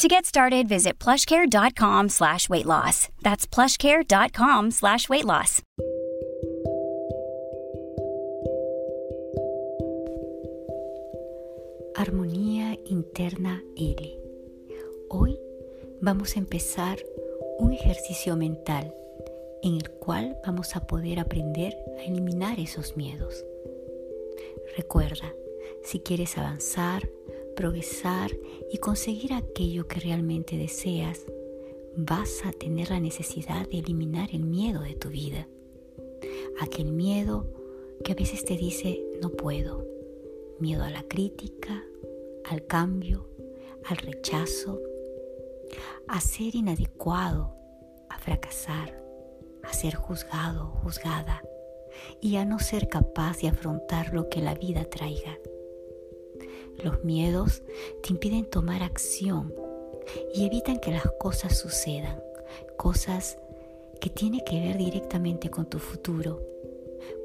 To get started, visit plushcare.com slash weight loss. That's plushcare.com slash weight loss. Armonía interna L. Hoy vamos a empezar un ejercicio mental en el cual vamos a poder aprender a eliminar esos miedos. Recuerda, si quieres avanzar, progresar y conseguir aquello que realmente deseas, vas a tener la necesidad de eliminar el miedo de tu vida. Aquel miedo que a veces te dice no puedo. Miedo a la crítica, al cambio, al rechazo, a ser inadecuado, a fracasar, a ser juzgado juzgada y a no ser capaz de afrontar lo que la vida traiga. Los miedos te impiden tomar acción y evitan que las cosas sucedan, cosas que tienen que ver directamente con tu futuro.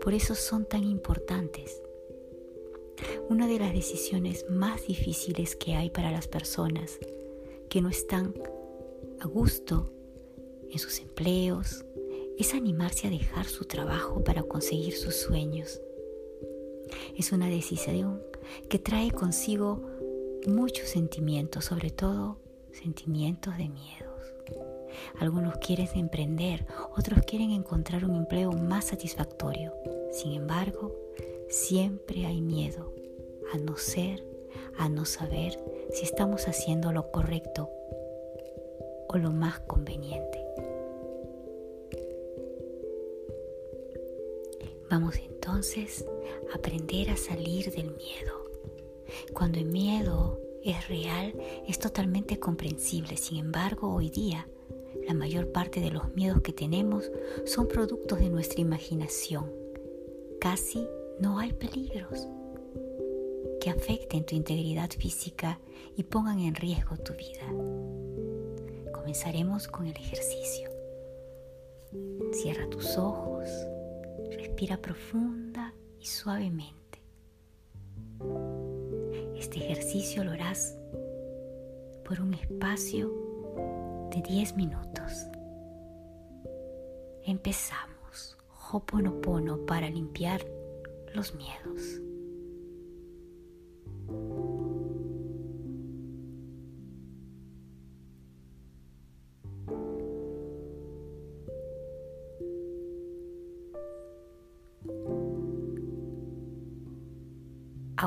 Por eso son tan importantes. Una de las decisiones más difíciles que hay para las personas que no están a gusto en sus empleos es animarse a dejar su trabajo para conseguir sus sueños. Es una decisión que trae consigo muchos sentimientos, sobre todo sentimientos de miedos. Algunos quieren emprender, otros quieren encontrar un empleo más satisfactorio. Sin embargo, siempre hay miedo a no ser, a no saber si estamos haciendo lo correcto o lo más conveniente. Vamos entonces a aprender a salir del miedo. Cuando el miedo es real, es totalmente comprensible. Sin embargo, hoy día, la mayor parte de los miedos que tenemos son productos de nuestra imaginación. Casi no hay peligros que afecten tu integridad física y pongan en riesgo tu vida. Comenzaremos con el ejercicio. Cierra tus ojos Respira profunda y suavemente. Este ejercicio lo harás por un espacio de 10 minutos. Empezamos. Hoponopono para limpiar los miedos.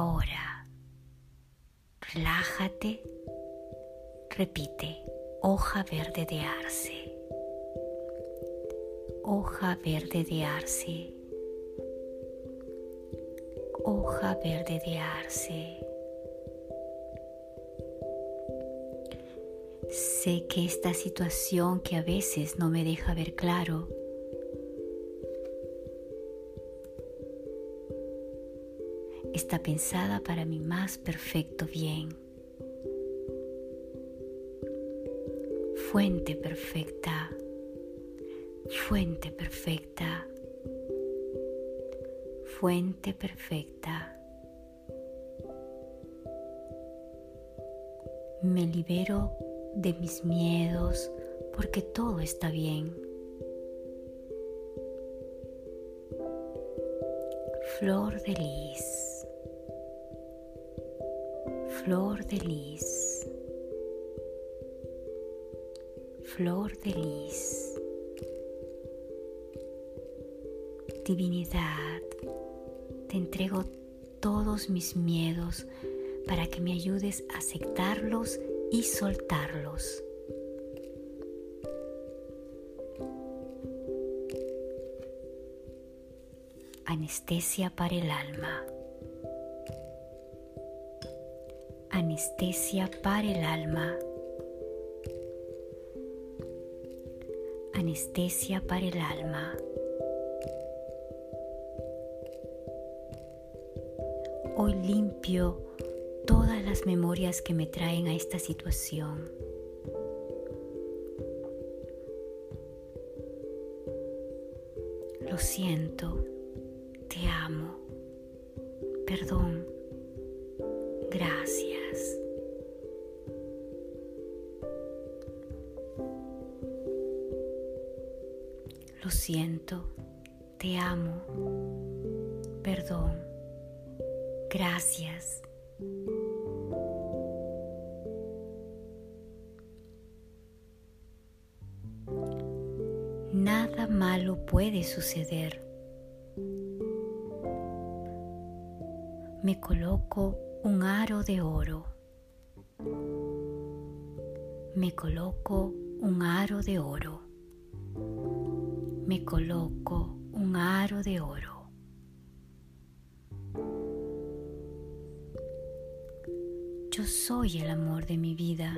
Ahora, relájate, repite, hoja verde de arce, hoja verde de arce, hoja verde de arce. Sé que esta situación que a veces no me deja ver claro, está pensada para mi más perfecto bien. Fuente perfecta, fuente perfecta, fuente perfecta. Me libero de mis miedos porque todo está bien. Flor de lis flor de lis, flor de lis. Divinidad, te entrego todos mis miedos para que me ayudes a aceptarlos y soltarlos. Anestesia para el alma. anestesia para el alma. Anestesia para el alma. Hoy limpio todas las memorias que me traen a esta situación. Lo siento, te amo, perdón gracias. Lo siento, te amo, perdón, gracias. Nada malo puede suceder. Me coloco un aro de oro. Me coloco un aro de oro me coloco un aro de oro. Yo soy el amor de mi vida.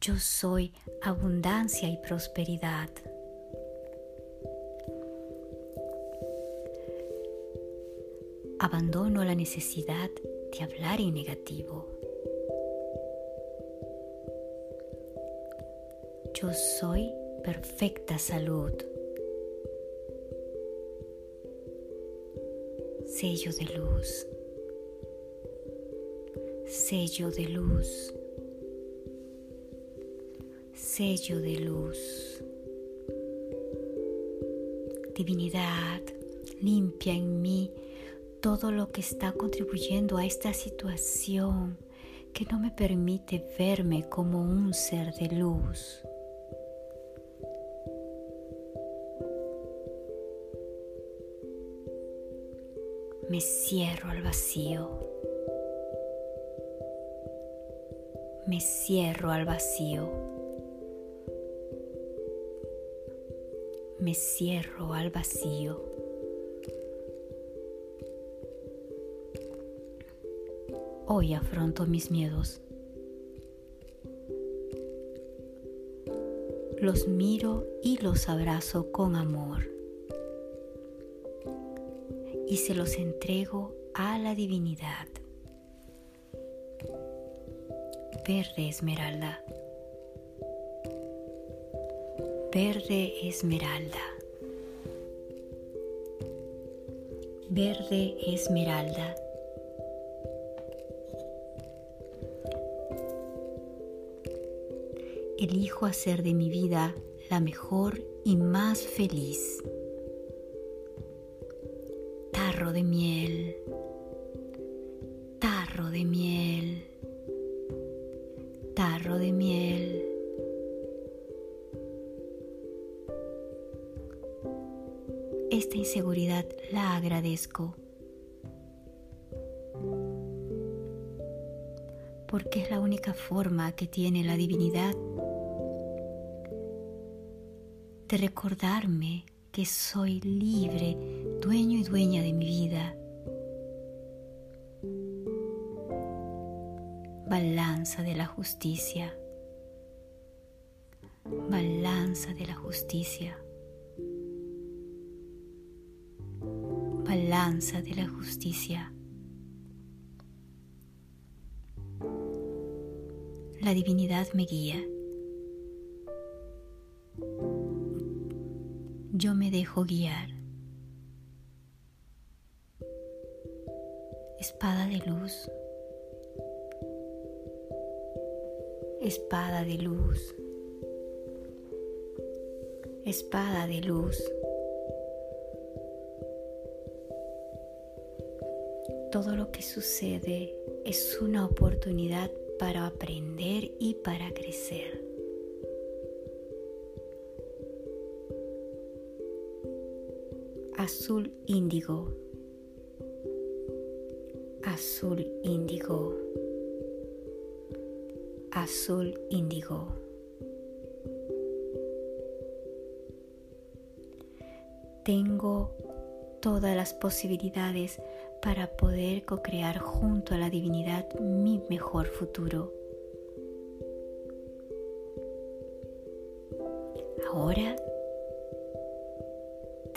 Yo soy abundancia y prosperidad. Abandono la necesidad de hablar en negativo. Yo soy perfecta salud. Sello de luz. Sello de luz. Sello de luz. Divinidad, limpia en mí todo lo que está contribuyendo a esta situación que no me permite verme como un ser de luz. me cierro al vacío. Me cierro al vacío. Me cierro al vacío. Hoy afronto mis miedos. Los miro y los abrazo con amor y se los entrego a la divinidad. Verde esmeralda. Verde esmeralda. Verde esmeralda. Elijo hacer de mi vida la mejor y más feliz. Tarro de miel, tarro de miel, tarro de miel. Esta inseguridad la agradezco. Porque es la única forma que tiene la divinidad de recordarme que soy libre, dueño y dueña de mi vida. Balanza de la justicia. Balanza de la justicia. Balanza de la justicia. La divinidad me guía. Yo me dejo guiar. Espada de luz. Espada de luz. Espada de luz. Todo lo que sucede es una oportunidad para aprender y para crecer. Azul índigo, azul índigo, azul índigo. Tengo todas las posibilidades para poder co-crear junto a la divinidad mi mejor futuro. Ahora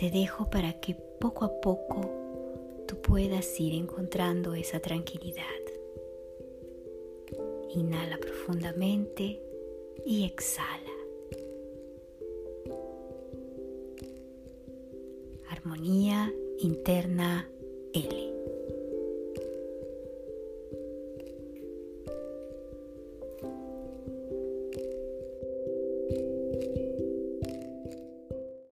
te dejo para que poco a poco tú puedas ir encontrando esa tranquilidad. Inhala profundamente y exhala. Armonía interna L.